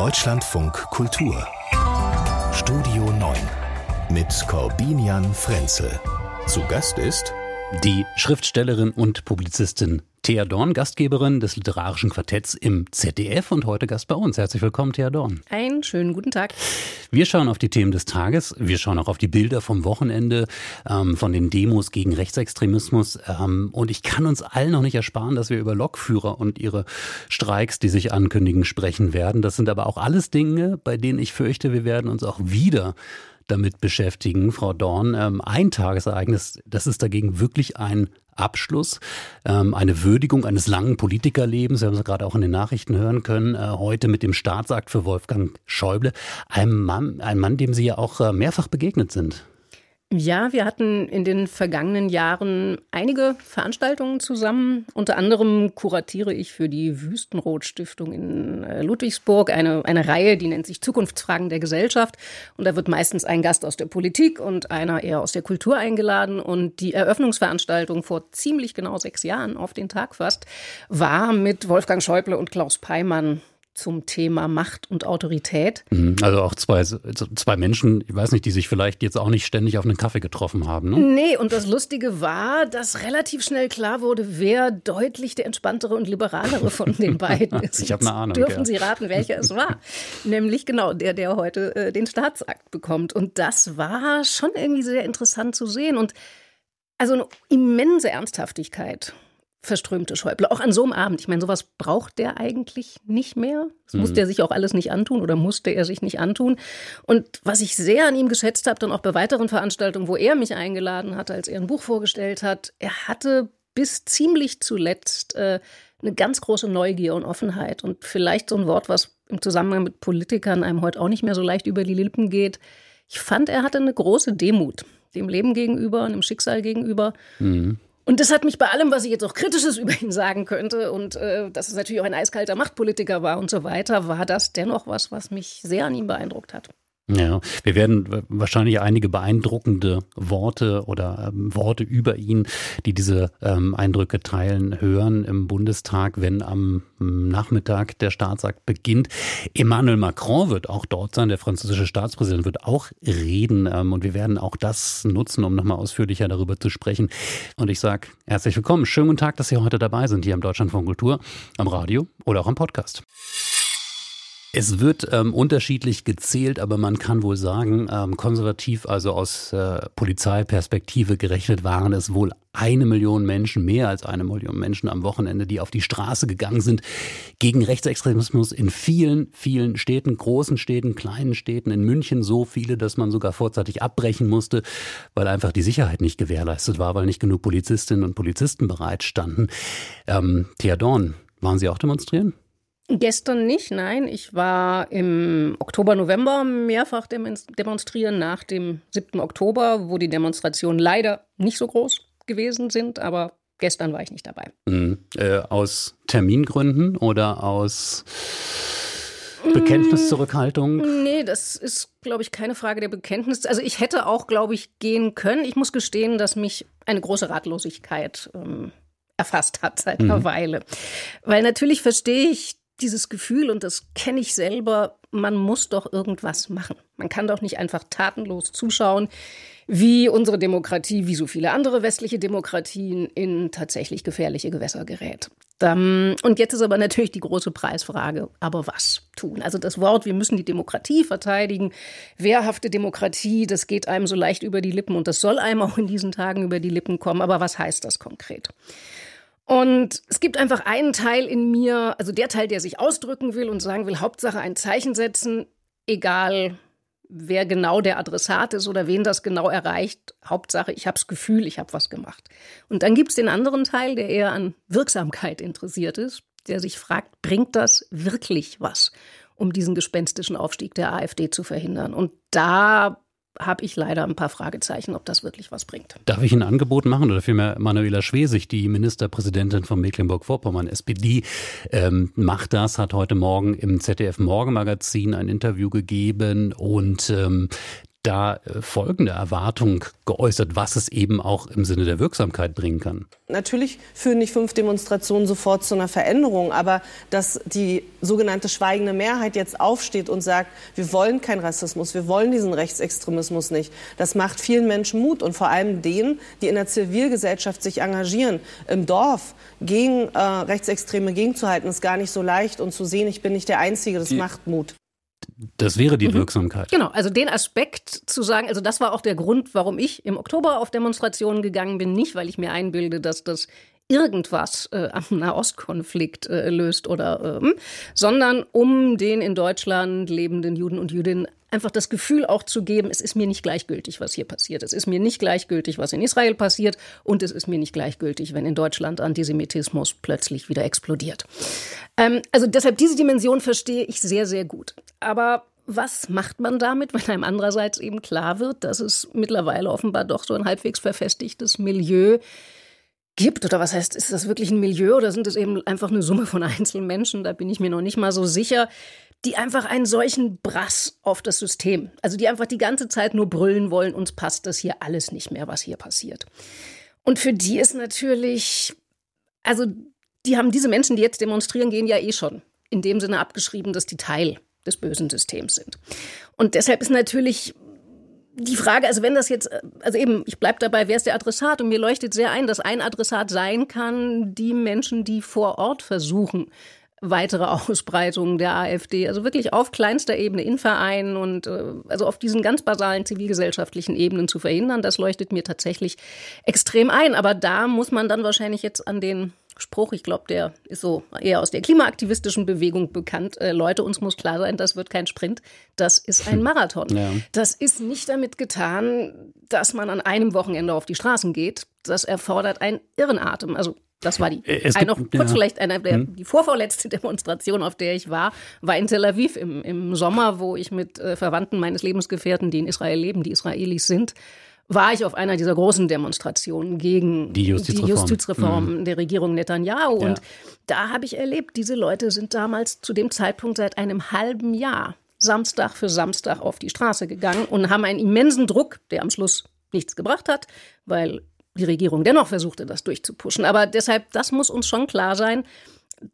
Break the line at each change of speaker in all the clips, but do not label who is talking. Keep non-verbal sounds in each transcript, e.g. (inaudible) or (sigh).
Deutschlandfunk Kultur Studio 9 mit Corbinian Frenzel. Zu Gast ist
die Schriftstellerin und Publizistin Thea Dorn, Gastgeberin des literarischen Quartetts im ZDF und heute Gast bei uns. Herzlich willkommen, Thea Dorn.
Einen schönen guten Tag.
Wir schauen auf die Themen des Tages. Wir schauen auch auf die Bilder vom Wochenende, ähm, von den Demos gegen Rechtsextremismus. Ähm, und ich kann uns allen noch nicht ersparen, dass wir über Lokführer und ihre Streiks, die sich ankündigen, sprechen werden. Das sind aber auch alles Dinge, bei denen ich fürchte, wir werden uns auch wieder damit beschäftigen, Frau Dorn. Ähm, ein Tagesereignis, das ist dagegen wirklich ein Abschluss, ähm, eine Würdigung eines langen Politikerlebens. Wir haben es gerade auch in den Nachrichten hören können. Äh, heute mit dem Staatsakt für Wolfgang Schäuble, einem Mann, ein Mann, dem Sie ja auch äh, mehrfach begegnet sind.
Ja, wir hatten in den vergangenen Jahren einige Veranstaltungen zusammen. Unter anderem kuratiere ich für die Wüstenrot Stiftung in äh, Ludwigsburg eine, eine Reihe, die nennt sich Zukunftsfragen der Gesellschaft. Und da wird meistens ein Gast aus der Politik und einer eher aus der Kultur eingeladen. Und die Eröffnungsveranstaltung vor ziemlich genau sechs Jahren auf den Tag fast war mit Wolfgang Schäuble und Klaus Peimann zum Thema Macht und Autorität.
Mhm. Also auch zwei, zwei Menschen, ich weiß nicht, die sich vielleicht jetzt auch nicht ständig auf einen Kaffee getroffen haben. Ne?
Nee, und das Lustige war, dass relativ schnell klar wurde, wer deutlich der entspanntere und liberalere von (laughs) den beiden ist.
ich habe eine Ahnung.
Dürfen ja. Sie raten, welcher es war? Nämlich genau der, der heute äh, den Staatsakt bekommt. Und das war schon irgendwie sehr interessant zu sehen und also eine immense Ernsthaftigkeit verströmte Schäuble. Auch an so einem Abend. Ich meine, sowas braucht der eigentlich nicht mehr. Das mhm. musste er sich auch alles nicht antun oder musste er sich nicht antun. Und was ich sehr an ihm geschätzt habe, dann auch bei weiteren Veranstaltungen, wo er mich eingeladen hatte, als er ein Buch vorgestellt hat, er hatte bis ziemlich zuletzt äh, eine ganz große Neugier und Offenheit. Und vielleicht so ein Wort, was im Zusammenhang mit Politikern einem heute auch nicht mehr so leicht über die Lippen geht. Ich fand, er hatte eine große Demut dem Leben gegenüber und dem Schicksal gegenüber. Mhm. Und das hat mich bei allem, was ich jetzt auch Kritisches (laughs) über ihn sagen könnte, und äh, dass es natürlich auch ein eiskalter Machtpolitiker war und so weiter, war das dennoch was, was mich sehr an ihm beeindruckt hat.
Ja, wir werden wahrscheinlich einige beeindruckende Worte oder ähm, Worte über ihn, die diese ähm, Eindrücke teilen, hören im Bundestag, wenn am ähm, Nachmittag der Staatsakt beginnt. Emmanuel Macron wird auch dort sein, der französische Staatspräsident wird auch reden ähm, und wir werden auch das nutzen, um nochmal ausführlicher darüber zu sprechen. Und ich sage herzlich willkommen, schönen guten Tag, dass Sie heute dabei sind hier im Deutschland von Kultur, am Radio oder auch am Podcast. Es wird ähm, unterschiedlich gezählt, aber man kann wohl sagen, ähm, konservativ, also aus äh, Polizeiperspektive gerechnet, waren es wohl eine Million Menschen, mehr als eine Million Menschen am Wochenende, die auf die Straße gegangen sind gegen Rechtsextremismus in vielen, vielen Städten, großen Städten, kleinen Städten, in München so viele, dass man sogar vorzeitig abbrechen musste, weil einfach die Sicherheit nicht gewährleistet war, weil nicht genug Polizistinnen und Polizisten bereitstanden. Ähm, Thea Dorn, waren Sie auch demonstrieren?
Gestern nicht, nein. Ich war im Oktober, November mehrfach demonstrieren nach dem 7. Oktober, wo die Demonstrationen leider nicht so groß gewesen sind, aber gestern war ich nicht dabei.
Mhm. Äh, aus Termingründen oder aus Bekenntniszurückhaltung?
Nee, das ist, glaube ich, keine Frage der Bekenntnis. Also ich hätte auch, glaube ich, gehen können. Ich muss gestehen, dass mich eine große Ratlosigkeit ähm, erfasst hat seit einer mhm. Weile. Weil natürlich verstehe ich dieses Gefühl, und das kenne ich selber, man muss doch irgendwas machen. Man kann doch nicht einfach tatenlos zuschauen, wie unsere Demokratie, wie so viele andere westliche Demokratien, in tatsächlich gefährliche Gewässer gerät. Und jetzt ist aber natürlich die große Preisfrage, aber was tun? Also das Wort, wir müssen die Demokratie verteidigen, wehrhafte Demokratie, das geht einem so leicht über die Lippen und das soll einem auch in diesen Tagen über die Lippen kommen. Aber was heißt das konkret? Und es gibt einfach einen Teil in mir, also der Teil, der sich ausdrücken will und sagen will, Hauptsache ein Zeichen setzen, egal wer genau der Adressat ist oder wen das genau erreicht. Hauptsache, ich habe das Gefühl, ich habe was gemacht. Und dann gibt es den anderen Teil, der eher an Wirksamkeit interessiert ist, der sich fragt, bringt das wirklich was, um diesen gespenstischen Aufstieg der AfD zu verhindern? Und da habe ich leider ein paar Fragezeichen, ob das wirklich was bringt.
Darf ich ein Angebot machen oder vielmehr Manuela Schwesig, die Ministerpräsidentin von Mecklenburg-Vorpommern, SPD, ähm, macht das, hat heute Morgen im ZDF Morgenmagazin ein Interview gegeben und ähm, da äh, folgende Erwartung geäußert, was es eben auch im Sinne der Wirksamkeit bringen kann.
Natürlich führen nicht fünf Demonstrationen sofort zu einer Veränderung, aber dass die sogenannte schweigende Mehrheit jetzt aufsteht und sagt, wir wollen keinen Rassismus, wir wollen diesen Rechtsextremismus nicht, das macht vielen Menschen Mut und vor allem denen, die in der Zivilgesellschaft sich engagieren, im Dorf gegen äh, Rechtsextreme gegenzuhalten, ist gar nicht so leicht und zu sehen, ich bin nicht der Einzige, das die, macht Mut.
Das wäre die mhm. Wirksamkeit.
Genau, also den Aspekt zu sagen, also das war auch der Grund, warum ich im Oktober auf Demonstrationen gegangen bin, nicht weil ich mir einbilde, dass das irgendwas äh, am Nahostkonflikt äh, löst oder, ähm, sondern um den in Deutschland lebenden Juden und Jüdinnen einfach das Gefühl auch zu geben, es ist mir nicht gleichgültig, was hier passiert. Es ist mir nicht gleichgültig, was in Israel passiert. Und es ist mir nicht gleichgültig, wenn in Deutschland Antisemitismus plötzlich wieder explodiert. Ähm, also deshalb diese Dimension verstehe ich sehr, sehr gut. Aber was macht man damit, (laughs) wenn einem andererseits eben klar wird, dass es mittlerweile offenbar doch so ein halbwegs verfestigtes Milieu gibt oder was heißt, ist das wirklich ein Milieu oder sind es eben einfach eine Summe von (laughs) einzelnen Menschen? Da bin ich mir noch nicht mal so sicher, die einfach einen solchen Brass auf das System, also die einfach die ganze Zeit nur brüllen wollen, uns passt das hier alles nicht mehr, was hier passiert. Und für die ist natürlich, also die haben diese Menschen, die jetzt demonstrieren gehen, ja eh schon in dem Sinne abgeschrieben, dass die Teil des bösen Systems sind. Und deshalb ist natürlich die Frage, also wenn das jetzt, also eben, ich bleibe dabei, wer ist der Adressat? Und mir leuchtet sehr ein, dass ein Adressat sein kann, die Menschen, die vor Ort versuchen, weitere (laughs) Ausbreitungen der AfD, also wirklich auf kleinster Ebene in Vereinen und äh, also auf diesen ganz basalen zivilgesellschaftlichen Ebenen zu verhindern, das leuchtet mir tatsächlich extrem ein. Aber da muss man dann wahrscheinlich jetzt an den Spruch, ich glaube, der ist so eher aus der klimaaktivistischen Bewegung bekannt. Äh, Leute, uns muss klar sein, das wird kein Sprint, das ist ein (laughs) Marathon. Ja. Das ist nicht damit getan, dass man an einem Wochenende auf die Straßen geht. Das erfordert einen Irrenatem. Also das war die. Es gibt, noch kurz ja. vielleicht eine der, hm. die vorvorletzte (laughs) Demonstration, auf der ich war, war in Tel Aviv im, im Sommer, wo ich mit äh, Verwandten meines Lebensgefährten, die in Israel leben, die Israelis sind, war ich auf einer dieser großen Demonstrationen gegen die Justizreform, die Justizreform mhm. der Regierung Netanyahu. Ja. Und da habe ich erlebt, diese Leute sind damals zu dem Zeitpunkt seit einem halben Jahr Samstag für Samstag auf die Straße gegangen und haben einen immensen Druck, der am Schluss nichts gebracht hat, weil die Regierung dennoch versuchte, das durchzupuschen. Aber deshalb, das muss uns schon klar sein,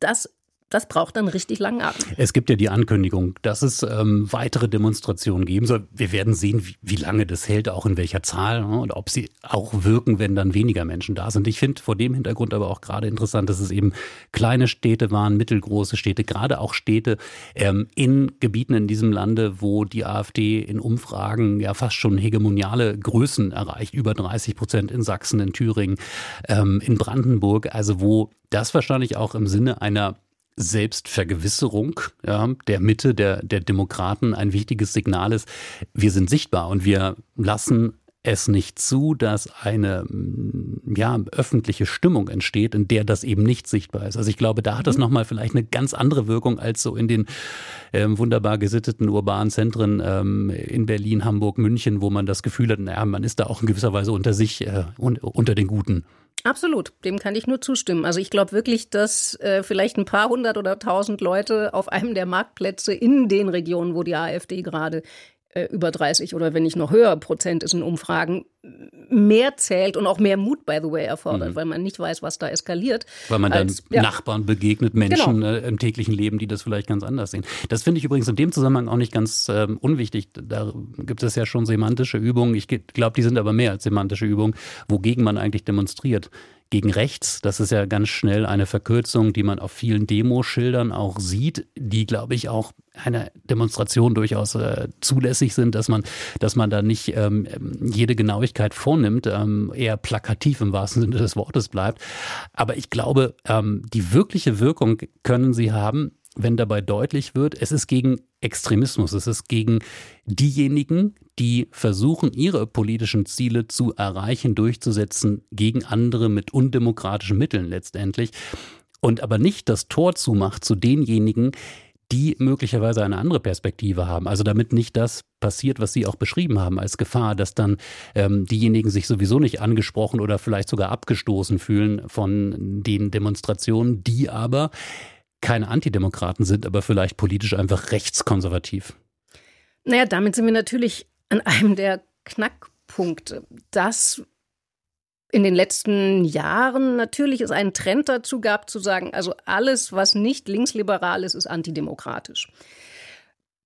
dass das braucht dann richtig langen Atem.
Es gibt ja die Ankündigung, dass es ähm, weitere Demonstrationen geben soll. Wir werden sehen, wie, wie, lange das hält, auch in welcher Zahl ne, und ob sie auch wirken, wenn dann weniger Menschen da sind. Ich finde vor dem Hintergrund aber auch gerade interessant, dass es eben kleine Städte waren, mittelgroße Städte, gerade auch Städte ähm, in Gebieten in diesem Lande, wo die AfD in Umfragen ja fast schon hegemoniale Größen erreicht, über 30 Prozent in Sachsen, in Thüringen, ähm, in Brandenburg, also wo das wahrscheinlich auch im Sinne einer Selbstvergewisserung ja, der Mitte der, der Demokraten ein wichtiges Signal ist. Wir sind sichtbar und wir lassen es nicht zu, dass eine ja, öffentliche Stimmung entsteht, in der das eben nicht sichtbar ist. Also ich glaube, da hat das mhm. nochmal vielleicht eine ganz andere Wirkung als so in den ähm, wunderbar gesitteten urbanen Zentren ähm, in Berlin, Hamburg, München, wo man das Gefühl hat, naja, man ist da auch in gewisser Weise unter sich, äh, unter den Guten.
Absolut, dem kann ich nur zustimmen. Also ich glaube wirklich, dass äh, vielleicht ein paar hundert oder tausend Leute auf einem der Marktplätze in den Regionen, wo die AfD gerade über 30 oder wenn nicht noch höher Prozent ist in Umfragen, mehr zählt und auch mehr Mut, by the way, erfordert, mhm. weil man nicht weiß, was da eskaliert.
Weil man als, dann ja. Nachbarn begegnet, Menschen genau. äh, im täglichen Leben, die das vielleicht ganz anders sehen. Das finde ich übrigens in dem Zusammenhang auch nicht ganz äh, unwichtig. Da gibt es ja schon semantische Übungen. Ich glaube, die sind aber mehr als semantische Übungen, wogegen man eigentlich demonstriert gegen rechts. Das ist ja ganz schnell eine Verkürzung, die man auf vielen Demoschildern auch sieht, die, glaube ich, auch einer Demonstration durchaus äh, zulässig sind, dass man, dass man da nicht ähm, jede Genauigkeit vornimmt, ähm, eher plakativ im wahrsten Sinne des Wortes bleibt. Aber ich glaube, ähm, die wirkliche Wirkung können sie haben, wenn dabei deutlich wird, es ist gegen Extremismus, es ist gegen diejenigen, die versuchen, ihre politischen Ziele zu erreichen, durchzusetzen, gegen andere mit undemokratischen Mitteln letztendlich. Und aber nicht das Tor zumacht zu denjenigen, die möglicherweise eine andere Perspektive haben. Also damit nicht das passiert, was Sie auch beschrieben haben als Gefahr, dass dann ähm, diejenigen sich sowieso nicht angesprochen oder vielleicht sogar abgestoßen fühlen von den Demonstrationen, die aber keine Antidemokraten sind, aber vielleicht politisch einfach rechtskonservativ.
Naja, damit sind wir natürlich an einem der Knackpunkte, dass in den letzten Jahren natürlich es einen Trend dazu gab, zu sagen, also alles, was nicht linksliberal ist, ist antidemokratisch.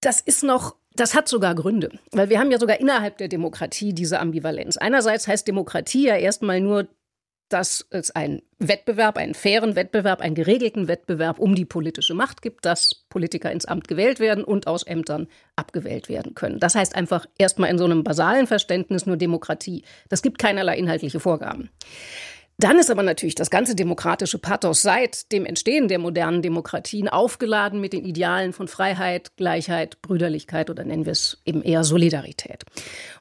Das ist noch das hat sogar Gründe, weil wir haben ja sogar innerhalb der Demokratie diese Ambivalenz. Einerseits heißt Demokratie ja erstmal nur, dass es einen Wettbewerb, einen fairen Wettbewerb, einen geregelten Wettbewerb um die politische Macht gibt, dass Politiker ins Amt gewählt werden und aus Ämtern abgewählt werden können. Das heißt einfach erstmal in so einem basalen Verständnis nur Demokratie. Das gibt keinerlei inhaltliche Vorgaben. Dann ist aber natürlich das ganze demokratische Pathos seit dem Entstehen der modernen Demokratien aufgeladen mit den Idealen von Freiheit, Gleichheit, Brüderlichkeit oder nennen wir es eben eher Solidarität.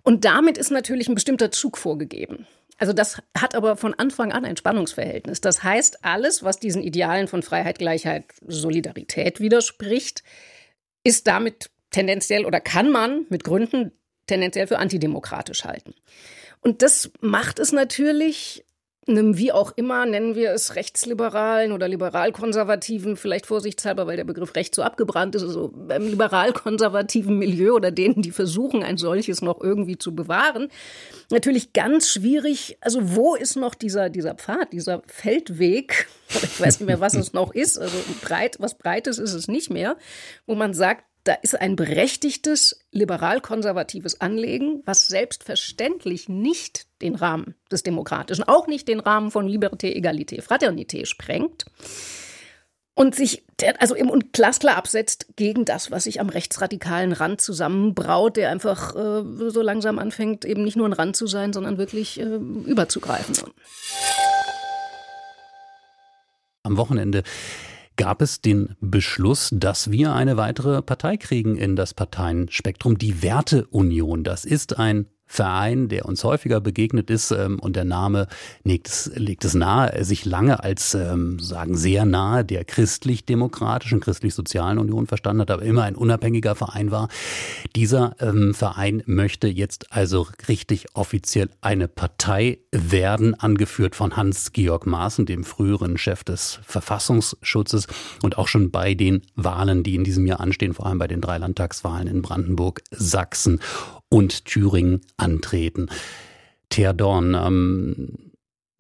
Und damit ist natürlich ein bestimmter Zug vorgegeben. Also das hat aber von Anfang an ein Spannungsverhältnis. Das heißt, alles, was diesen Idealen von Freiheit, Gleichheit, Solidarität widerspricht, ist damit tendenziell oder kann man mit Gründen tendenziell für antidemokratisch halten. Und das macht es natürlich einem wie auch immer, nennen wir es rechtsliberalen oder liberal-konservativen, vielleicht vorsichtshalber, weil der Begriff recht so abgebrannt ist, also beim liberal-konservativen Milieu oder denen, die versuchen, ein solches noch irgendwie zu bewahren, natürlich ganz schwierig. Also wo ist noch dieser, dieser Pfad, dieser Feldweg, (laughs) ich weiß nicht mehr, was es noch ist, also breit, was Breites ist es nicht mehr, wo man sagt, da ist ein berechtigtes liberal-konservatives Anlegen, was selbstverständlich nicht den Rahmen des Demokratischen, auch nicht den Rahmen von Liberté, Egalité, Fraternité sprengt und sich also eben und glasklar absetzt gegen das, was sich am rechtsradikalen Rand zusammenbraut, der einfach äh, so langsam anfängt, eben nicht nur ein Rand zu sein, sondern wirklich äh, überzugreifen.
Am Wochenende gab es den Beschluss, dass wir eine weitere Partei kriegen in das Parteienspektrum, die Werteunion. Das ist ein Verein, der uns häufiger begegnet ist ähm, und der Name legt es, legt es nahe, sich lange als, ähm, sagen, sehr nahe der christlich-demokratischen, christlich-sozialen Union verstanden hat, aber immer ein unabhängiger Verein war. Dieser ähm, Verein möchte jetzt also richtig offiziell eine Partei werden, angeführt von Hans-Georg Maaßen, dem früheren Chef des Verfassungsschutzes und auch schon bei den Wahlen, die in diesem Jahr anstehen, vor allem bei den drei Landtagswahlen in Brandenburg, Sachsen und Thüringen antreten. Thea Dorn, ähm,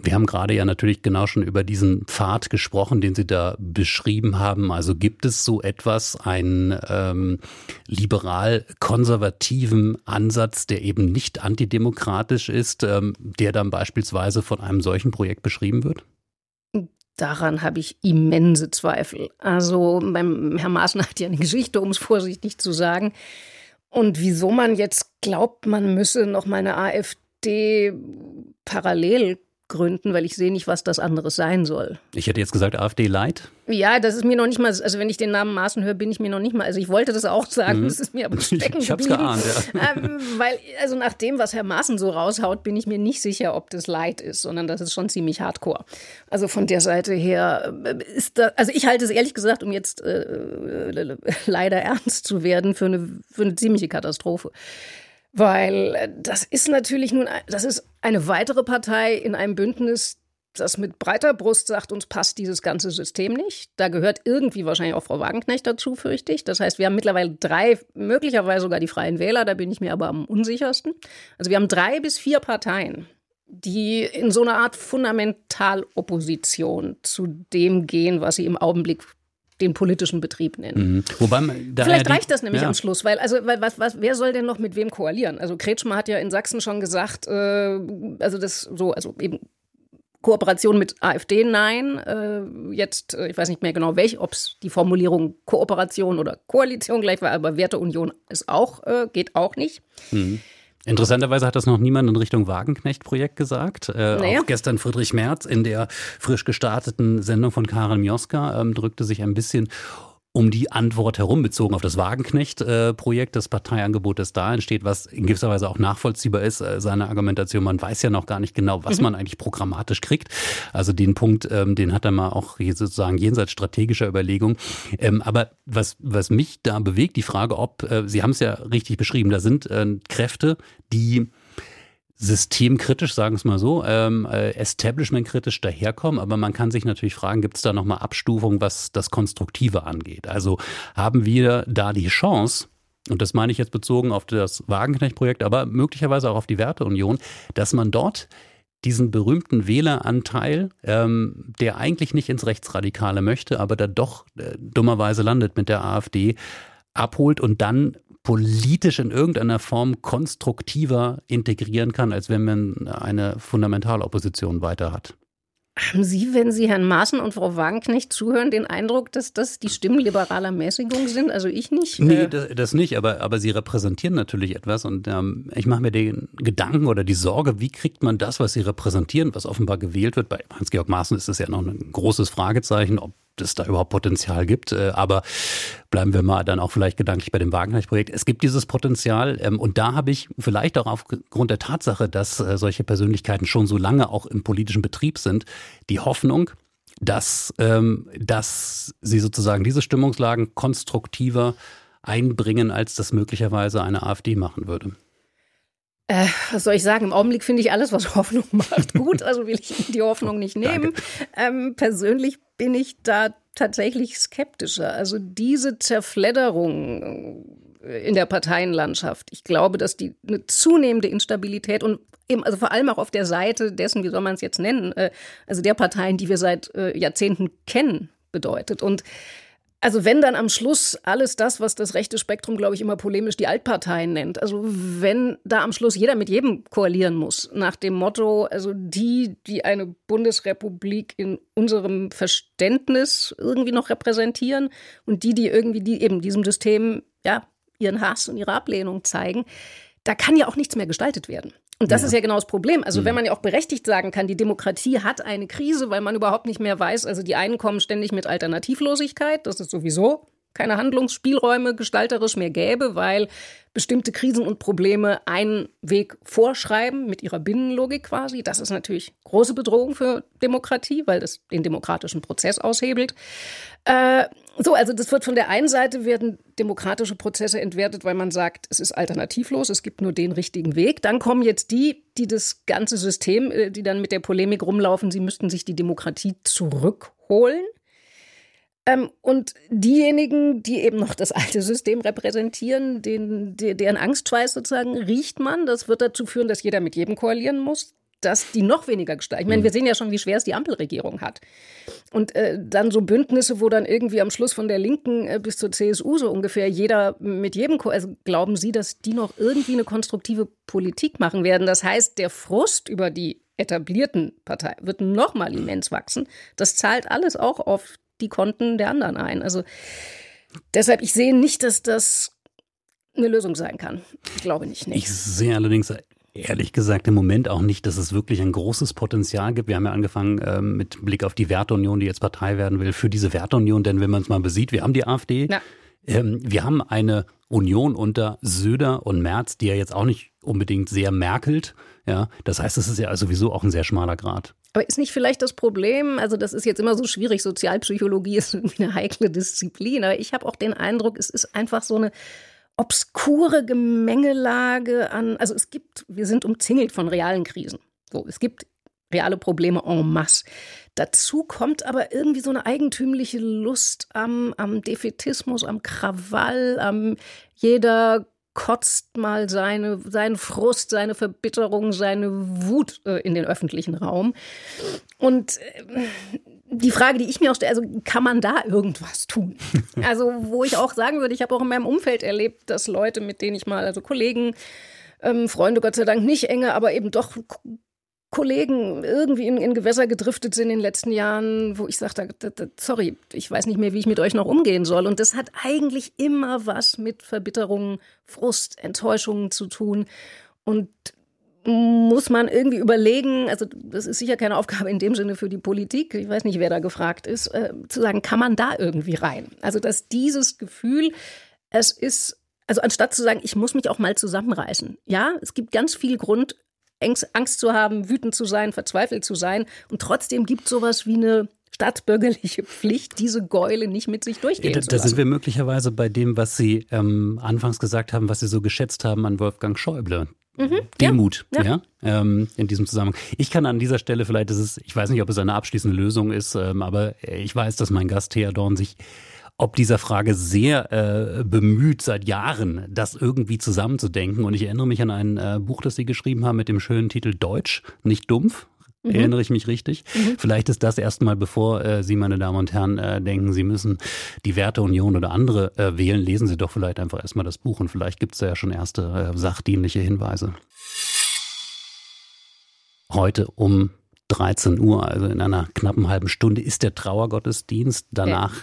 wir haben gerade ja natürlich genau schon über diesen Pfad gesprochen, den Sie da beschrieben haben. Also gibt es so etwas, einen ähm, liberal-konservativen Ansatz, der eben nicht antidemokratisch ist, ähm, der dann beispielsweise von einem solchen Projekt beschrieben wird?
Daran habe ich immense Zweifel. Also beim Herr Maaßen hat ja eine Geschichte, um es vorsichtig zu sagen. Und wieso man jetzt glaubt, man müsse noch mal eine AfD parallel gründen, weil ich sehe nicht, was das anderes sein soll.
Ich hätte jetzt gesagt AfD Light.
Ja, das ist mir noch nicht mal, also wenn ich den Namen Maaßen höre, bin ich mir noch nicht mal, also ich wollte das auch sagen, mhm. das ist mir aber (laughs) stecken
Ich hab's geahnt, ja. (laughs)
Ähm, weil, also nach dem, was Herr Maaßen so raushaut, bin ich mir nicht sicher, ob das Light ist, sondern das ist schon ziemlich hardcore. Also von der Seite her äh, ist da, also ich halte es ehrlich gesagt, um jetzt äh, äh leider ernst zu werden, für eine, für eine ziemliche Katastrophe. Weil äh, das ist natürlich nun, das ist eine weitere Partei in einem Bündnis, das mit breiter Brust sagt, uns passt dieses ganze System nicht. Da gehört irgendwie wahrscheinlich auch Frau Wagenknecht dazu, fürchte ich. Das heißt, wir haben mittlerweile drei, möglicherweise sogar die Freien Wähler, da bin ich mir aber am unsichersten. Also wir haben drei bis vier Parteien, die in so einer Art Fundamentalopposition zu dem gehen, was sie im Augenblick den politischen Betrieb nennen. Mhm.
Wobei,
Vielleicht reicht das nämlich ja. am Schluss, weil also weil, was, was, wer soll denn noch mit wem koalieren? Also Kretschmer hat ja in Sachsen schon gesagt, äh, also das so, also eben Kooperation mit AfD, nein. Äh, jetzt, äh, ich weiß nicht mehr genau, welch, ob es die Formulierung Kooperation oder Koalition gleich war, aber Werteunion ist auch, äh, geht auch nicht.
Mhm. Interessanterweise hat das noch niemand in Richtung Wagenknecht-Projekt gesagt. Äh, naja. Auch gestern Friedrich Merz in der frisch gestarteten Sendung von Karel Mioska ähm, drückte sich ein bisschen um die Antwort herum, bezogen auf das Wagenknecht-Projekt, das Parteiangebot, das da entsteht, was in gewisser Weise auch nachvollziehbar ist, äh, seine Argumentation. Man weiß ja noch gar nicht genau, was mhm. man eigentlich programmatisch kriegt. Also den Punkt, ähm, den hat er mal auch sozusagen jenseits strategischer Überlegung. Ähm, aber was, was mich da bewegt, die Frage, ob, äh, Sie haben es ja richtig beschrieben, da sind äh, Kräfte, die systemkritisch, sagen wir es mal so, ähm, äh, establishmentkritisch daherkommen, aber man kann sich natürlich fragen, gibt es da nochmal Abstufungen, was das Konstruktive angeht? Also haben wir da die Chance, und das meine ich jetzt bezogen auf das Wagenknecht-Projekt, aber möglicherweise auch auf die Werteunion, dass man dort diesen berühmten Wähleranteil, ähm, der eigentlich nicht ins Rechtsradikale möchte, aber da doch äh, dummerweise landet mit der AfD, abholt und dann politisch in irgendeiner Form konstruktiver integrieren kann, als wenn man eine Fundamentalopposition weiter hat.
Haben Sie, wenn Sie Herrn Maaßen und Frau Wagenknecht zuhören, den Eindruck, dass das die Stimmen liberaler Mäßigung sind? Also ich nicht.
Nee, äh, das, das nicht, aber, aber Sie repräsentieren natürlich etwas und ähm, ich mache mir den Gedanken oder die Sorge, wie kriegt man das, was Sie repräsentieren, was offenbar gewählt wird, bei Hans-Georg Maaßen ist das ja noch ein großes Fragezeichen, ob es da überhaupt Potenzial gibt. Äh, aber bleiben wir mal dann auch vielleicht gedanklich bei dem Wagner-Projekt. Es gibt dieses Potenzial ähm, und da habe ich vielleicht auch aufgrund der Tatsache, dass äh, solche Persönlichkeiten schon so lange auch im politischen Betrieb sind, die Hoffnung, dass, ähm, dass sie sozusagen diese Stimmungslagen konstruktiver einbringen, als das möglicherweise eine AfD machen würde.
Äh, was soll ich sagen? Im Augenblick finde ich alles, was (laughs) Hoffnung macht, gut. Also will ich die Hoffnung nicht nehmen. Ähm, persönlich bin ich da tatsächlich skeptischer. Also diese Zerfledderung äh, in der Parteienlandschaft, ich glaube, dass die eine zunehmende Instabilität und eben, also vor allem auch auf der Seite dessen, wie soll man es jetzt nennen, äh, also der Parteien, die wir seit äh, Jahrzehnten kennen, bedeutet. Und also wenn dann am Schluss alles das, was das rechte Spektrum, glaube ich, immer polemisch die Altparteien nennt, also wenn da am Schluss jeder mit jedem koalieren muss, nach dem Motto, also die, die eine Bundesrepublik in unserem Verständnis irgendwie noch repräsentieren und die, die irgendwie die eben diesem System ja ihren Hass und ihre Ablehnung zeigen, da kann ja auch nichts mehr gestaltet werden. Und das ja. ist ja genau das Problem. Also, mhm. wenn man ja auch berechtigt sagen kann, die Demokratie hat eine Krise, weil man überhaupt nicht mehr weiß, also die einen kommen ständig mit Alternativlosigkeit, das ist sowieso keine Handlungsspielräume gestalterisch mehr gäbe, weil bestimmte Krisen und Probleme einen Weg vorschreiben mit ihrer Binnenlogik quasi. Das ist natürlich große Bedrohung für Demokratie, weil das den demokratischen Prozess aushebelt. Äh, so, also das wird von der einen Seite werden demokratische Prozesse entwertet, weil man sagt, es ist alternativlos, es gibt nur den richtigen Weg. Dann kommen jetzt die, die das ganze System, äh, die dann mit der Polemik rumlaufen, sie müssten sich die Demokratie zurückholen. Ähm, und diejenigen, die eben noch das alte System repräsentieren, den, deren Angstschweiß sozusagen riecht man, das wird dazu führen, dass jeder mit jedem koalieren muss dass die noch weniger gestalten. Ich meine, wir mhm. sehen ja schon, wie schwer es die Ampelregierung hat. Und äh, dann so Bündnisse, wo dann irgendwie am Schluss von der Linken äh, bis zur CSU so ungefähr jeder mit jedem, also glauben Sie, dass die noch irgendwie eine konstruktive Politik machen werden? Das heißt, der Frust über die etablierten Partei wird noch mal immens wachsen. Das zahlt alles auch auf die Konten der anderen ein. Also deshalb, ich sehe nicht, dass das eine Lösung sein kann. Ich glaube nicht.
Nee. Ich sehe allerdings ehrlich gesagt im Moment auch nicht, dass es wirklich ein großes Potenzial gibt. Wir haben ja angefangen ähm, mit Blick auf die Werteunion, die jetzt Partei werden will, für diese Werteunion, denn wenn man es mal besieht, wir haben die AfD, ähm, wir haben eine Union unter Söder und Merz, die ja jetzt auch nicht unbedingt sehr merkelt. Ja, das heißt, es ist ja sowieso auch ein sehr schmaler Grad.
Aber ist nicht vielleicht das Problem, also das ist jetzt immer so schwierig, Sozialpsychologie (laughs) ist irgendwie eine heikle Disziplin, aber ich habe auch den Eindruck, es ist einfach so eine obskure Gemengelage an, also es gibt, wir sind umzingelt von realen Krisen. So, es gibt reale Probleme en masse. Dazu kommt aber irgendwie so eine eigentümliche Lust am, am Defetismus, am Krawall, am jeder kotzt mal seine, seinen Frust, seine Verbitterung, seine Wut äh, in den öffentlichen Raum. Und äh, die Frage, die ich mir auch stelle, also kann man da irgendwas tun? (laughs) Also, wo ich auch sagen würde, ich habe auch in meinem Umfeld erlebt, dass Leute, mit denen ich mal, also Kollegen, ähm, Freunde Gott sei Dank nicht enge, aber eben doch Kollegen irgendwie in, in, Gewässer gedriftet sind in den letzten Jahren, wo ich sagte, sorry, ich weiß nicht mehr, wie ich mit euch noch umgehen soll. Und das hat eigentlich immer was mit Verbitterungen, Frust, Enttäuschungen zu tun. Und muss man irgendwie überlegen, also das ist sicher keine Aufgabe in dem Sinne für die Politik, ich weiß nicht, wer da gefragt ist, äh, zu sagen, kann man da irgendwie rein? Also dass dieses Gefühl, es ist, also anstatt zu sagen, ich muss mich auch mal zusammenreißen. Ja, es gibt ganz viel Grund, Angst zu haben, wütend zu sein, verzweifelt zu sein und trotzdem gibt es sowas wie eine staatsbürgerliche Pflicht, diese Gäule nicht mit sich durchgehen
da,
zu lassen.
Da sind wir möglicherweise bei dem, was Sie ähm, anfangs gesagt haben, was Sie so geschätzt haben an Wolfgang Schäuble. Mhm, Demut, ja, ja. ja ähm, in diesem Zusammenhang. Ich kann an dieser Stelle vielleicht, das ist, ich weiß nicht, ob es eine abschließende Lösung ist, ähm, aber ich weiß, dass mein Gast Thea Dorn sich ob dieser Frage sehr äh, bemüht seit Jahren, das irgendwie zusammenzudenken. Und ich erinnere mich an ein äh, Buch, das Sie geschrieben haben mit dem schönen Titel Deutsch, nicht dumpf. Mhm. Erinnere ich mich richtig? Mhm. Vielleicht ist das erstmal, bevor äh, Sie, meine Damen und Herren, äh, denken, Sie müssen die Werteunion oder andere äh, wählen, lesen Sie doch vielleicht einfach erstmal das Buch und vielleicht gibt es da ja schon erste äh, sachdienliche Hinweise. Heute um 13 Uhr, also in einer knappen halben Stunde, ist der Trauergottesdienst. Danach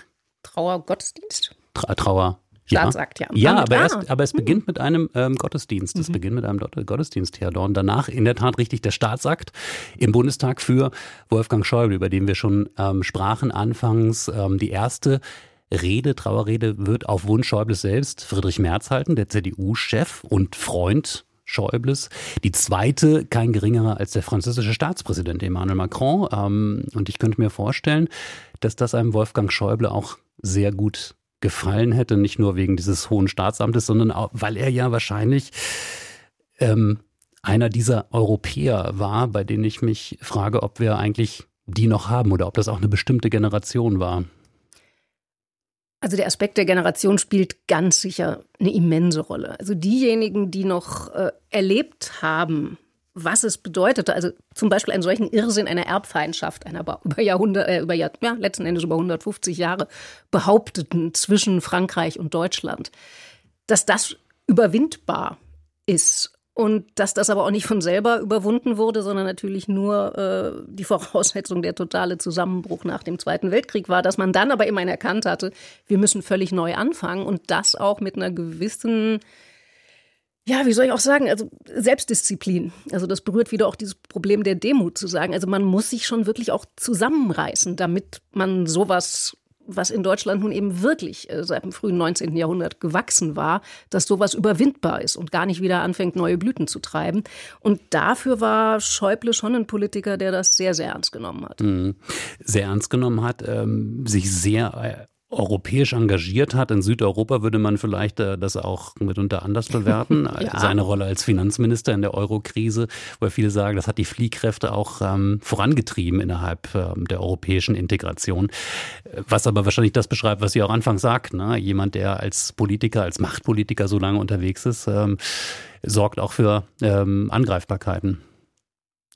Trauergottesdienst?
Tra Trauer.
Staatsakt, ja.
Ja, ja aber, erst, aber es mhm. beginnt mit einem ähm, Gottesdienst. Es mhm. beginnt mit einem Gottesdienst, Herr Dorn. Danach in der Tat richtig der Staatsakt im Bundestag für Wolfgang Schäuble, über den wir schon ähm, sprachen anfangs. Ähm, die erste Rede, Trauerrede wird auf Wunsch Schäubles selbst Friedrich Merz halten, der CDU-Chef und Freund Schäubles. Die zweite, kein geringerer als der französische Staatspräsident Emmanuel Macron. Ähm, und ich könnte mir vorstellen, dass das einem Wolfgang Schäuble auch sehr gut gefallen hätte, nicht nur wegen dieses hohen Staatsamtes, sondern auch, weil er ja wahrscheinlich ähm, einer dieser Europäer war, bei denen ich mich frage, ob wir eigentlich die noch haben oder ob das auch eine bestimmte Generation war.
Also der Aspekt der Generation spielt ganz sicher eine immense Rolle. Also diejenigen, die noch äh, erlebt haben, was es bedeutete, also zum Beispiel einen solchen Irrsinn einer Erbfeindschaft, einer (laughs) über Jahrhundert, äh, über Jahr, ja, letzten Endes über 150 Jahre behaupteten zwischen Frankreich und Deutschland, dass das überwindbar ist und dass das aber auch nicht von selber überwunden wurde, sondern natürlich nur äh, die Voraussetzung der totale Zusammenbruch nach dem Zweiten Weltkrieg war, dass man dann aber immerhin erkannt hatte, wir müssen völlig neu anfangen und das auch mit einer gewissen ja, wie soll ich auch sagen, also Selbstdisziplin. Also das berührt wieder auch dieses Problem der Demut zu sagen. Also man muss sich schon wirklich auch zusammenreißen, damit man sowas, was in Deutschland nun eben wirklich äh, seit dem frühen 19. Jahrhundert gewachsen war, dass sowas überwindbar ist und gar nicht wieder anfängt, neue Blüten zu treiben. Und dafür war Schäuble schon ein Politiker, der das sehr, sehr ernst genommen hat. Mhm.
Sehr ernst genommen hat, ähm, sich sehr äh, europäisch engagiert hat. In Südeuropa würde man vielleicht äh, das auch mitunter anders bewerten. (laughs) ja. Seine Rolle als Finanzminister in der Eurokrise, wo viele sagen, das hat die Fliehkräfte auch ähm, vorangetrieben innerhalb ähm, der europäischen Integration. Was aber wahrscheinlich das beschreibt, was Sie auch anfangs sagten. Ne? Jemand, der als Politiker, als Machtpolitiker so lange unterwegs ist, ähm, sorgt auch für ähm, Angreifbarkeiten.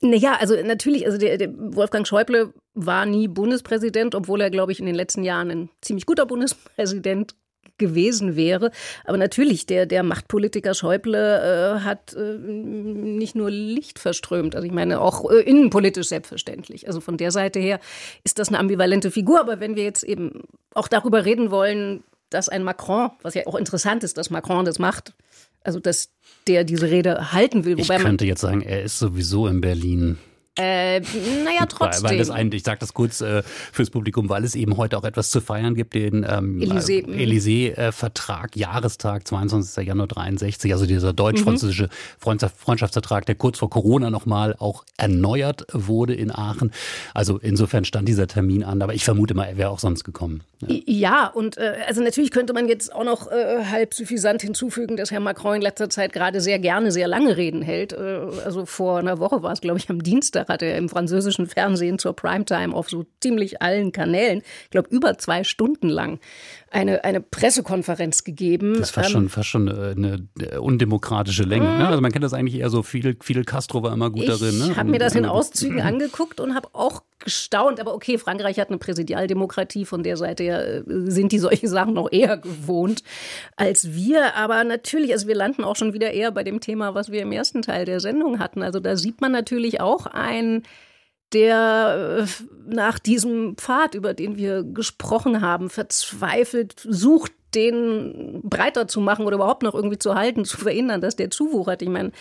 Naja, also natürlich, also der, der, Wolfgang Schäuble war nie Bundespräsident, obwohl er, glaube ich, in den letzten Jahren ein ziemlich guter Bundespräsident gewesen wäre. Aber natürlich, der, der Machtpolitiker Schäuble äh, hat äh, nicht nur Licht verströmt, also ich meine auch äh, innenpolitisch selbstverständlich. Also von der Seite her ist das eine ambivalente Figur. Aber wenn wir jetzt eben auch darüber reden wollen, dass ein Macron, was ja auch interessant ist, dass Macron das macht, also dass der diese Rede halten will.
ich könnte jetzt sagen, er ist sowieso in Berlin.
Äh, naja, trotzdem.
Weil, weil das ein, ich sage das kurz äh, fürs Publikum, weil es eben heute auch etwas zu feiern gibt, den ähm, Élysée-Vertrag, äh, Jahrestag, 22. Januar 63, also dieser deutsch-französische mhm. Freundschaftsvertrag, der kurz vor Corona nochmal auch erneuert wurde in Aachen. Also insofern stand dieser Termin an, aber ich vermute mal, er wäre auch sonst gekommen.
Ja, ja und äh, also natürlich könnte man jetzt auch noch äh, halb suffisant hinzufügen, dass Herr Macron in letzter Zeit gerade sehr gerne sehr lange Reden hält. Äh, also vor einer Woche war es, glaube ich, am Dienstag Dienstag hat er im französischen Fernsehen zur Primetime auf so ziemlich allen Kanälen, ich glaube über zwei Stunden lang, eine, eine Pressekonferenz gegeben.
Das ist fast, ähm, schon, fast schon äh, eine, eine undemokratische Länge. Ne? Also man kennt das eigentlich eher so, Fidel, Fidel Castro war immer gut darin.
Ne? Ich habe mir das in Auszügen (clears throat) angeguckt und habe auch gestaunt. Aber okay, Frankreich hat eine Präsidialdemokratie, von der Seite her äh, sind die solche Sachen noch eher gewohnt als wir. Aber natürlich, also wir landen auch schon wieder eher bei dem Thema, was wir im ersten Teil der Sendung hatten. Also da sieht man natürlich auch ein der äh, nach diesem Pfad, über den wir gesprochen haben, verzweifelt sucht, den breiter zu machen oder überhaupt noch irgendwie zu halten, zu verhindern, dass der zuwuchert. Ich meine,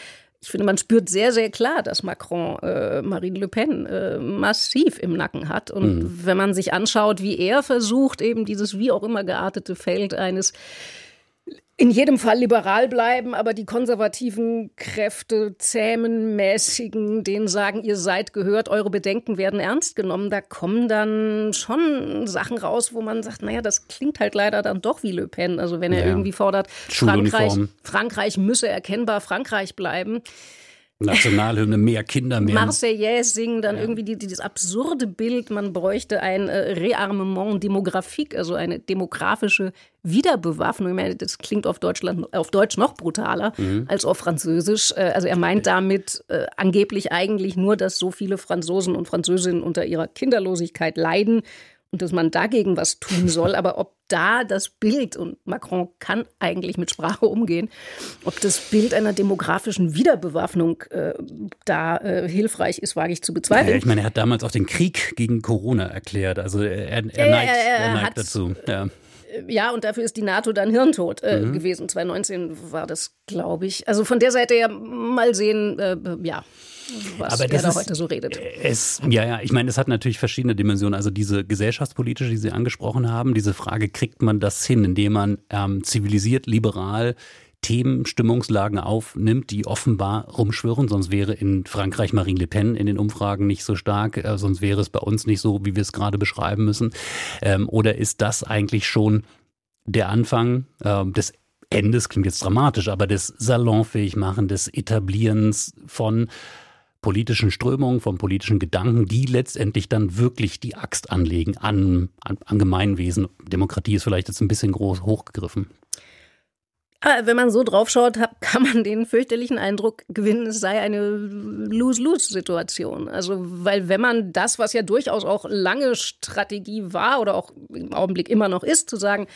ich finde, man spürt sehr, sehr klar, dass Macron äh, Marine Le Pen äh, massiv im Nacken hat. Und mhm. wenn man sich anschaut, wie er versucht, eben dieses wie auch immer geartete Feld eines in jedem Fall liberal bleiben, aber die konservativen Kräfte, zähmen, mäßigen, denen sagen, ihr seid gehört, eure Bedenken werden ernst genommen. Da kommen dann schon Sachen raus, wo man sagt, naja, das klingt halt leider dann doch wie Le Pen. Also wenn er ja. irgendwie fordert, Frankreich, Frankreich müsse erkennbar Frankreich bleiben.
Nationalhymne, mehr Kinder, mehr.
Marseillaise singen, dann ja. irgendwie die, dieses absurde Bild, man bräuchte ein äh, Rearmement demographique, also eine demografische Wiederbewaffnung. Ich meine, das klingt auf, Deutschland, auf Deutsch noch brutaler mhm. als auf Französisch. Äh, also er meint damit äh, angeblich eigentlich nur, dass so viele Franzosen und Französinnen unter ihrer Kinderlosigkeit leiden und dass man dagegen was tun soll. Aber ob da das Bild, und Macron kann eigentlich mit Sprache umgehen, ob das Bild einer demografischen Wiederbewaffnung äh, da äh, hilfreich ist, wage ich zu bezweifeln.
Ja, ich meine, er hat damals auch den Krieg gegen Corona erklärt. Also er, er, neigt, er, er neigt dazu. Ja.
Ja, und dafür ist die NATO dann hirntot äh, mhm. gewesen. 2019 war das, glaube ich. Also von der Seite ja mal sehen, äh, ja, was
Aber das da
heute so redet.
Es, ja, ja, ich meine, es hat natürlich verschiedene Dimensionen. Also diese gesellschaftspolitische, die Sie angesprochen haben, diese Frage, kriegt man das hin, indem man ähm, zivilisiert, liberal Themen, Stimmungslagen aufnimmt, die offenbar rumschwirren. Sonst wäre in Frankreich Marine Le Pen in den Umfragen nicht so stark, äh, sonst wäre es bei uns nicht so, wie wir es gerade beschreiben müssen. Ähm, oder ist das eigentlich schon der Anfang äh, des Endes, klingt jetzt dramatisch, aber des Salonfähigmachen, des Etablierens von politischen Strömungen, von politischen Gedanken, die letztendlich dann wirklich die Axt anlegen an, an, an Gemeinwesen. Demokratie ist vielleicht jetzt ein bisschen groß hochgegriffen.
Ah, wenn man so draufschaut, kann man den fürchterlichen Eindruck gewinnen, es sei eine Lose-Lose-Situation. Also, weil wenn man das, was ja durchaus auch lange Strategie war oder auch im Augenblick immer noch ist, zu sagen,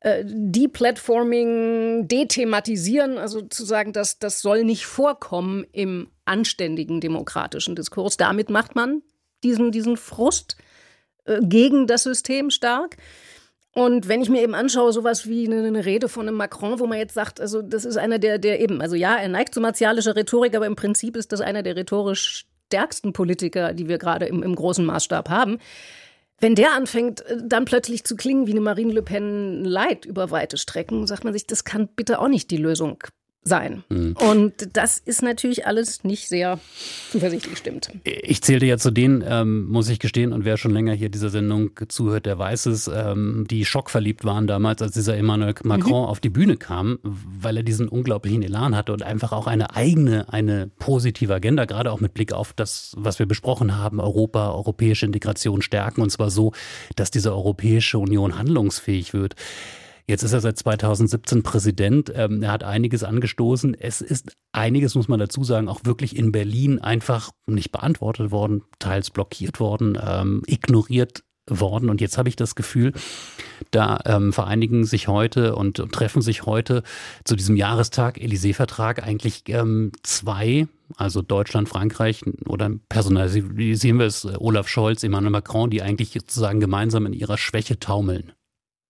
äh, Deplatforming, dethematisieren, also zu sagen, dass das soll nicht vorkommen im anständigen demokratischen Diskurs. Damit macht man diesen, diesen Frust äh, gegen das System stark. Und wenn ich mir eben anschaue, sowas wie eine, eine, Rede von einem Macron, wo man jetzt sagt, also das ist einer der, der eben, also ja, er neigt zu martialischer Rhetorik, aber im Prinzip ist das einer der rhetorisch stärksten Politiker, die wir gerade im, im großen Maßstab haben. Wenn der anfängt, äh, dann plötzlich zu klingen wie eine Marine Le Pen Light über weite Strecken, sagt man sich, das kann bitte auch nicht die Lösung sein. Mhm. Und das ist natürlich alles nicht sehr zuversichtlich stimmt.
Ich zählte ja zu denen, ähm, muss ich gestehen, und wer schon länger hier dieser Sendung zuhört, der weiß es, ähm, die schockverliebt waren damals, als dieser Emmanuel Macron mhm. auf die Bühne kam, weil er diesen unglaublichen Elan hatte und einfach auch eine eigene, eine positive Agenda, gerade auch mit Blick auf das, was wir besprochen haben, Europa, europäische Integration stärken, und zwar so, dass diese Europäische Union handlungsfähig wird. Jetzt ist er seit 2017 Präsident. Ähm, er hat einiges angestoßen. Es ist einiges, muss man dazu sagen, auch wirklich in Berlin einfach nicht beantwortet worden, teils blockiert worden, ähm, ignoriert worden. Und jetzt habe ich das Gefühl, da ähm, vereinigen sich heute und, und, treffen sich heute zu diesem Jahrestag Élysée-Vertrag eigentlich ähm, zwei, also Deutschland, Frankreich oder personalisieren wir es, Olaf Scholz, Emmanuel Macron, die eigentlich sozusagen gemeinsam in ihrer Schwäche taumeln.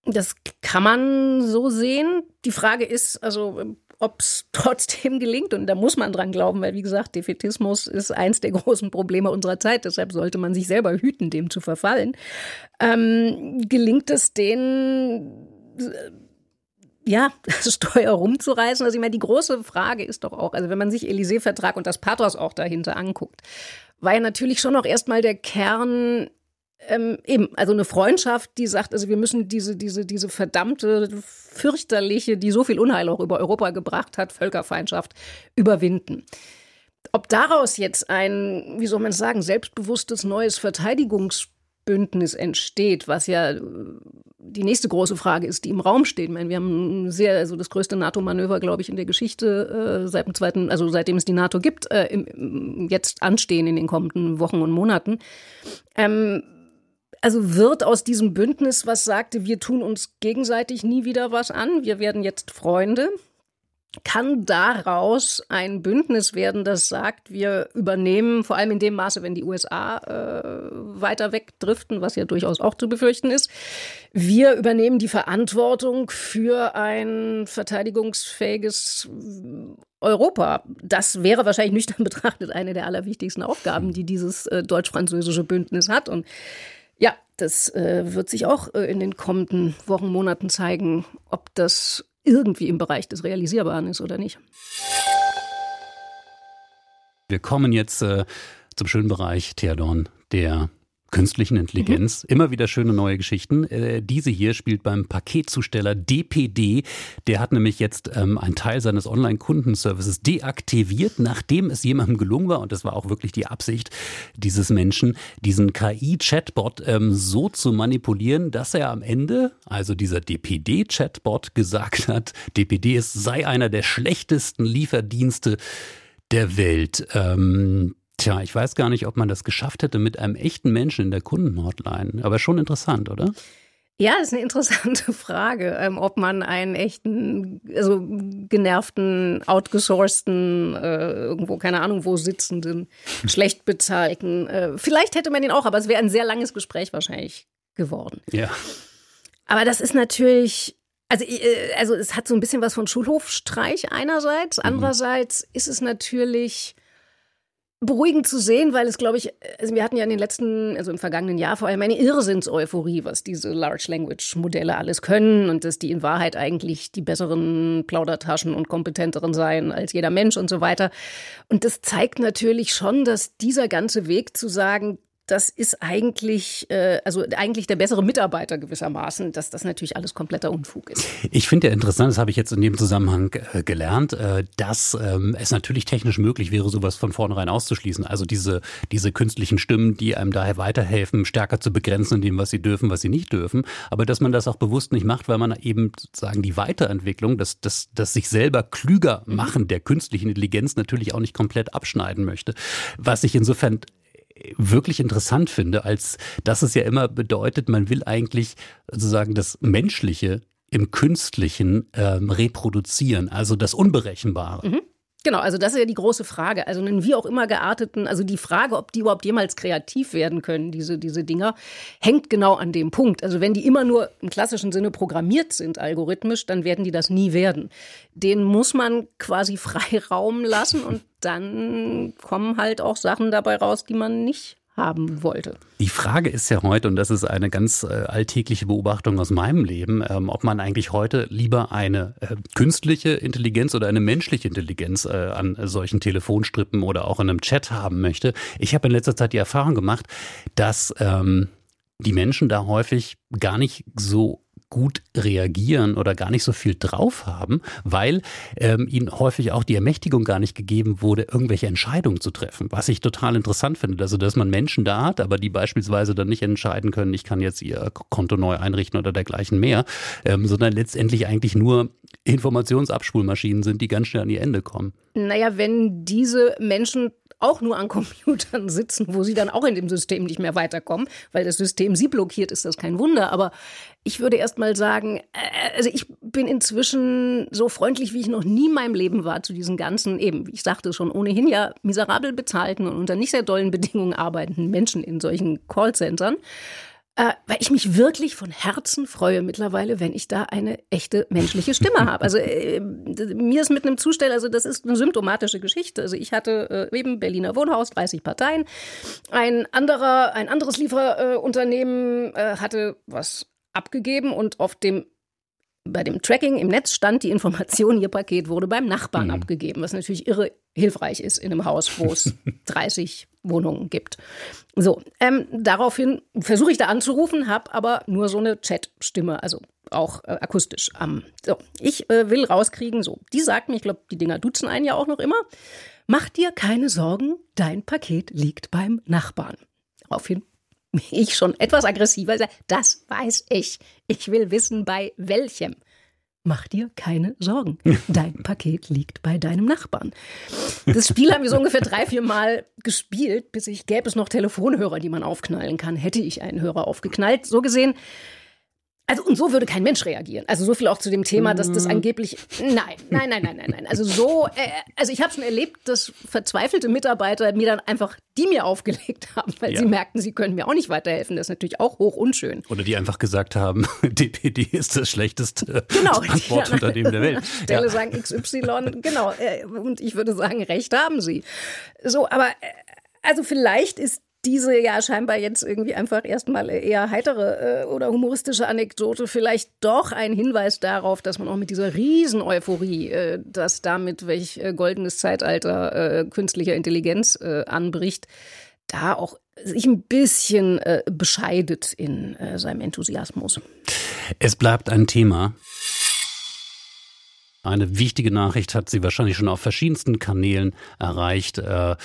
Das kann man so sehen. Die Frage ist, also ob es (laughs) trotzdem gelingt. Und da muss man dran glauben, weil wie gesagt, Defetismus ist eins der (laughs) großen Probleme unserer Zeit. Deshalb sollte man sich selber hüten, dem zu verfallen. Ähm, gelingt es denen, äh, ja, (laughs) das Steuer rumzureißen? Also ich meine, die große Frage ist doch auch, also wenn man sich Élysée-Vertrag und das Pathos auch dahinter anguckt, war ja natürlich schon noch erstmal der Kern ähm, eben, also eine Freundschaft, die sagt, also wir müssen diese, diese, diese verdammte, fürchterliche, die so viel Unheil auch über Europa gebracht hat, Völkerfeindschaft überwinden. Ob daraus jetzt ein, wie soll man sagen, selbstbewusstes neues Verteidigungsbündnis entsteht, was ja äh, die nächste große Frage ist, die im Raum steht. Ich meine, wir haben sehr, also das größte NATO-Manöver, glaube ich, in der Geschichte äh, seit dem zweiten, also seitdem es die NATO gibt, äh, im, jetzt anstehen in den kommenden Wochen und Monaten. Ähm, also wird aus diesem Bündnis, was sagte, wir tun uns gegenseitig nie wieder was an, wir werden jetzt Freunde, kann daraus ein Bündnis werden, das sagt, wir übernehmen, vor allem in dem Maße, wenn die USA äh, weiter wegdriften, was ja durchaus auch zu befürchten ist, wir übernehmen die Verantwortung für ein verteidigungsfähiges Europa. Das wäre wahrscheinlich nüchtern (laughs) betrachtet eine der allerwichtigsten Aufgaben, die dieses äh, deutsch-französische Bündnis hat. Und ja, das äh, wird sich auch äh, in den kommenden Wochen, Monaten zeigen, ob das irgendwie im Bereich des Realisierbaren ist oder nicht.
Wir kommen jetzt äh, zum schönen Bereich Theodorn, der künstlichen Intelligenz. Mhm. Immer wieder schöne neue Geschichten. Äh, diese hier spielt beim Paketzusteller DPD. Der hat nämlich jetzt ähm, einen Teil seines Online-Kundenservices deaktiviert, nachdem es jemandem gelungen war, und das war auch wirklich die Absicht dieses Menschen, diesen KI-Chatbot ähm, so zu manipulieren, dass er am Ende, also dieser DPD-Chatbot, gesagt hat, DPD ist, sei einer der schlechtesten Lieferdienste der Welt. Ähm, Tja, ich weiß gar nicht, ob man das geschafft hätte mit einem echten Menschen in der Kundenhotline. Aber schon interessant, oder?
Ja, das ist eine (laughs) interessante Frage, ähm, ob man einen echten, also genervten, outgesourcten, äh, irgendwo, keine Ahnung, wo sitzenden, (laughs) schlecht bezahlten, äh, vielleicht hätte man ihn auch, aber es wäre ein sehr langes Gespräch wahrscheinlich geworden.
Ja.
Aber das ist natürlich, also, äh, also es hat so ein bisschen was von Schulhofstreich einerseits, mhm. andererseits ist es natürlich beruhigend zu sehen, weil es, glaube ich, also wir hatten ja in den letzten, also im vergangenen Jahr vor allem eine Irrsinns-Euphorie, was diese Large Language Modelle alles können und dass die in Wahrheit eigentlich die besseren Plaudertaschen und kompetenteren seien als jeder Mensch und so weiter. Und das zeigt natürlich schon, dass dieser ganze Weg zu sagen, das ist eigentlich, äh, also eigentlich der bessere Mitarbeiter gewissermaßen, dass das natürlich alles kompletter Unfug ist.
Ich finde ja interessant, das habe ich jetzt in dem Zusammenhang äh, gelernt, äh, dass ähm, es natürlich technisch möglich wäre, sowas von vornherein auszuschließen. Also diese, diese künstlichen Stimmen, die einem daher weiterhelfen, stärker zu begrenzen in dem, was sie dürfen, was sie nicht dürfen. Aber dass man das auch bewusst nicht macht, weil man eben sozusagen die Weiterentwicklung, das, das, das sich selber klüger mhm. machen der künstlichen Intelligenz natürlich auch nicht komplett abschneiden möchte. Was ich insofern wirklich interessant finde, als dass es ja immer bedeutet, man will eigentlich sozusagen das Menschliche im Künstlichen ähm, reproduzieren, also das Unberechenbare. Mhm.
Genau, also das ist ja die große Frage. Also einen wie auch immer gearteten, also die Frage, ob die überhaupt jemals kreativ werden können, diese, diese Dinger, hängt genau an dem Punkt. Also wenn die immer nur im klassischen Sinne programmiert sind, algorithmisch, dann werden die das nie werden. Den muss man quasi (laughs) Freiraum lassen und dann kommen halt auch Sachen dabei raus, die man nicht haben wollte.
Die Frage ist ja heute, und das ist eine ganz äh, alltägliche Beobachtung aus meinem Leben, ähm, ob man eigentlich heute lieber eine äh, künstliche Intelligenz oder eine menschliche Intelligenz äh, an solchen Telefonstrippen oder auch in einem Chat haben möchte. Ich habe in letzter Zeit die Erfahrung gemacht, dass ähm, die Menschen da häufig gar nicht so gut reagieren oder gar nicht so viel drauf haben, weil ähm, ihnen häufig auch die Ermächtigung gar nicht gegeben wurde, irgendwelche Entscheidungen zu treffen. Was ich total interessant finde, also dass man Menschen da hat, aber die beispielsweise dann nicht entscheiden können, ich kann jetzt ihr Konto neu einrichten oder dergleichen mehr, ähm, sondern letztendlich eigentlich nur Informationsabspulmaschinen sind, die ganz schnell an ihr Ende kommen.
Naja, wenn diese Menschen auch nur an Computern (laughs) sitzen, wo sie dann auch in dem System nicht mehr weiterkommen, weil das System sie blockiert, ist das kein Wunder. Aber ich würde erst mal sagen, äh, also ich bin inzwischen so freundlich, wie ich noch nie in meinem Leben war zu diesen ganzen, eben, wie ich sagte schon, ohnehin ja miserabel bezahlten und unter nicht sehr dollen Bedingungen arbeitenden Menschen in solchen Callcentern. Äh, weil ich mich wirklich von Herzen freue mittlerweile, wenn ich da eine echte menschliche Stimme habe. Also äh, mir ist mit einem Zusteller, also das ist eine symptomatische Geschichte. Also ich hatte äh, eben Berliner Wohnhaus, 30 Parteien. Ein anderer, ein anderes Lieferunternehmen äh, hatte was abgegeben und auf dem bei dem Tracking im Netz stand die Information, ihr Paket wurde beim Nachbarn mhm. abgegeben, was natürlich irre hilfreich ist in einem Haus, wo es (laughs) 30 Wohnungen gibt. So, ähm, daraufhin versuche ich da anzurufen, habe aber nur so eine Chat-Stimme, also auch äh, akustisch. Ähm, so, ich äh, will rauskriegen, so, die sagt mir, ich glaube, die Dinger duzen einen ja auch noch immer, mach dir keine Sorgen, dein Paket liegt beim Nachbarn. Daraufhin (laughs) ich schon etwas aggressiver sage, das weiß ich. Ich will wissen, bei welchem. Mach dir keine Sorgen. (laughs) Dein Paket liegt bei deinem Nachbarn. Das Spiel haben wir so ungefähr drei, vier Mal gespielt, bis ich gäbe es noch Telefonhörer, die man aufknallen kann. Hätte ich einen Hörer aufgeknallt. So gesehen also und so würde kein Mensch reagieren. Also so viel auch zu dem Thema, dass das mhm. angeblich nein, nein, nein, nein, nein, nein. Also so äh, also ich habe schon erlebt, dass verzweifelte Mitarbeiter mir dann einfach die mir aufgelegt haben, weil ja. sie merkten, sie können mir auch nicht weiterhelfen. Das ist natürlich auch hoch unschön.
Oder die einfach gesagt haben, (laughs) DPD ist das schlechteste genau, Transportunternehmen der Welt. (laughs)
Stelle ja. sagen XY, genau. Äh, und ich würde sagen, recht haben sie. So, aber äh, also vielleicht ist diese ja scheinbar jetzt irgendwie einfach erstmal eher heitere äh, oder humoristische Anekdote vielleicht doch ein Hinweis darauf, dass man auch mit dieser Riesen-Euphorie, äh, dass damit welch äh, goldenes Zeitalter äh, künstlicher Intelligenz äh, anbricht, da auch sich ein bisschen bescheidet in seinem Enthusiasmus.
Es bleibt ein Thema. Eine wichtige Nachricht hat sie wahrscheinlich schon auf verschiedensten Kanälen erreicht. Äh,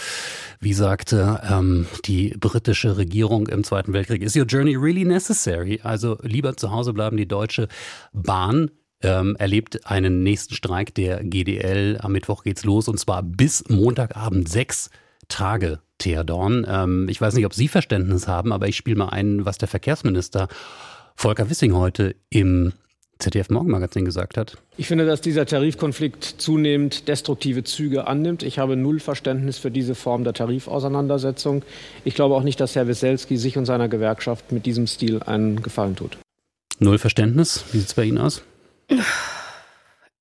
wie sagte ähm, die britische Regierung im Zweiten Weltkrieg, is your journey really necessary? Also lieber zu Hause bleiben die Deutsche Bahn ähm, erlebt einen nächsten Streik der GDL. Am Mittwoch geht's los und zwar bis Montagabend sechs Tage. Theodorn. Ähm, ich weiß nicht, ob Sie Verständnis haben, aber ich spiele mal ein, was der Verkehrsminister Volker Wissing heute im ZDF Morgenmagazin gesagt hat.
Ich finde, dass dieser Tarifkonflikt zunehmend destruktive Züge annimmt. Ich habe null Verständnis für diese Form der Tarifauseinandersetzung. Ich glaube auch nicht, dass Herr Wieselski sich und seiner Gewerkschaft mit diesem Stil einen Gefallen tut.
Null Verständnis? Wie sieht es bei Ihnen aus? (sighs)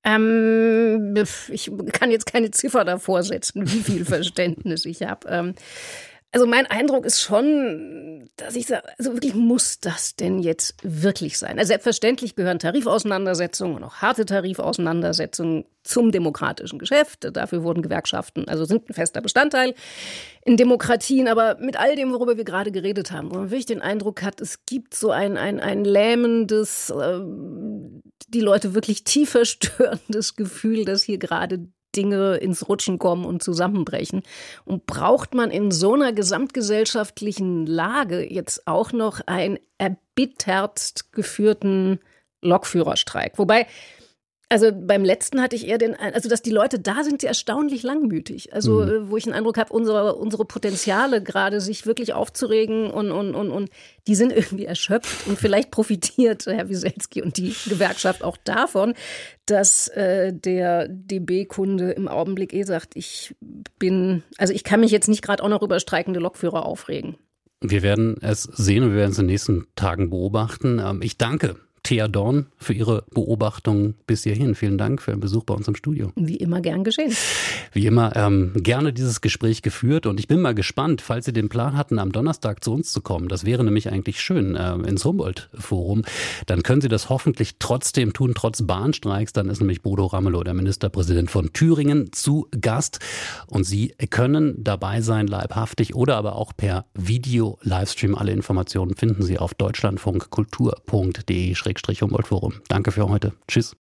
Ähm, ich kann jetzt keine Ziffer davor setzen, wie viel Verständnis ich habe. Ähm, also mein Eindruck ist schon, dass ich sage, also wirklich muss das denn jetzt wirklich sein? Also selbstverständlich gehören Tarifauseinandersetzungen und auch harte Tarifauseinandersetzungen zum demokratischen Geschäft. Dafür wurden Gewerkschaften, also sind ein fester Bestandteil in Demokratien. Aber mit all dem, worüber wir gerade geredet haben, wo man wirklich den Eindruck hat, es gibt so ein, ein, ein lähmendes, äh, die Leute wirklich tief verstörendes (laughs) Gefühl, dass hier gerade Dinge ins Rutschen kommen und zusammenbrechen. Und braucht man in so einer gesamtgesellschaftlichen Lage jetzt auch noch einen erbittertst geführten Lokführerstreik? Wobei also beim letzten hatte ich eher den, also dass die Leute da sind, sie erstaunlich langmütig. Also mhm. Äh, wo ich den Eindruck habe, unsere, unsere Potenziale gerade sich wirklich aufzuregen und, und, und, und die sind irgendwie erschöpft und vielleicht profitiert (laughs) Herr Wieselski und die Gewerkschaft auch davon, dass äh, der DB-Kunde im Augenblick eh sagt, ich bin, also ich kann mich jetzt nicht gerade auch noch über streikende Lokführer aufregen.
Wir werden es sehen und wir werden es in den nächsten Tagen beobachten. Ähm, ich danke Thea Dorn für Ihre Beobachtung bis hierhin. Vielen Dank für den Besuch bei uns im Studio.
Wie immer gern geschehen.
Wie immer ähm, gerne dieses Gespräch geführt und ich bin mal gespannt, falls Sie den Plan hatten, am Donnerstag zu uns zu kommen. Das wäre nämlich eigentlich schön äh, ins Humboldt-Forum. Dann können Sie das hoffentlich trotzdem tun, trotz Bahnstreiks. Dann ist nämlich Bodo Ramelow, der Ministerpräsident von Thüringen, zu Gast und Sie können dabei sein, leibhaftig oder aber auch per Video-Livestream. Alle Informationen finden Sie auf deutschlandfunkkultur.de Humboldt Forum. Danke für heute. Tschüss.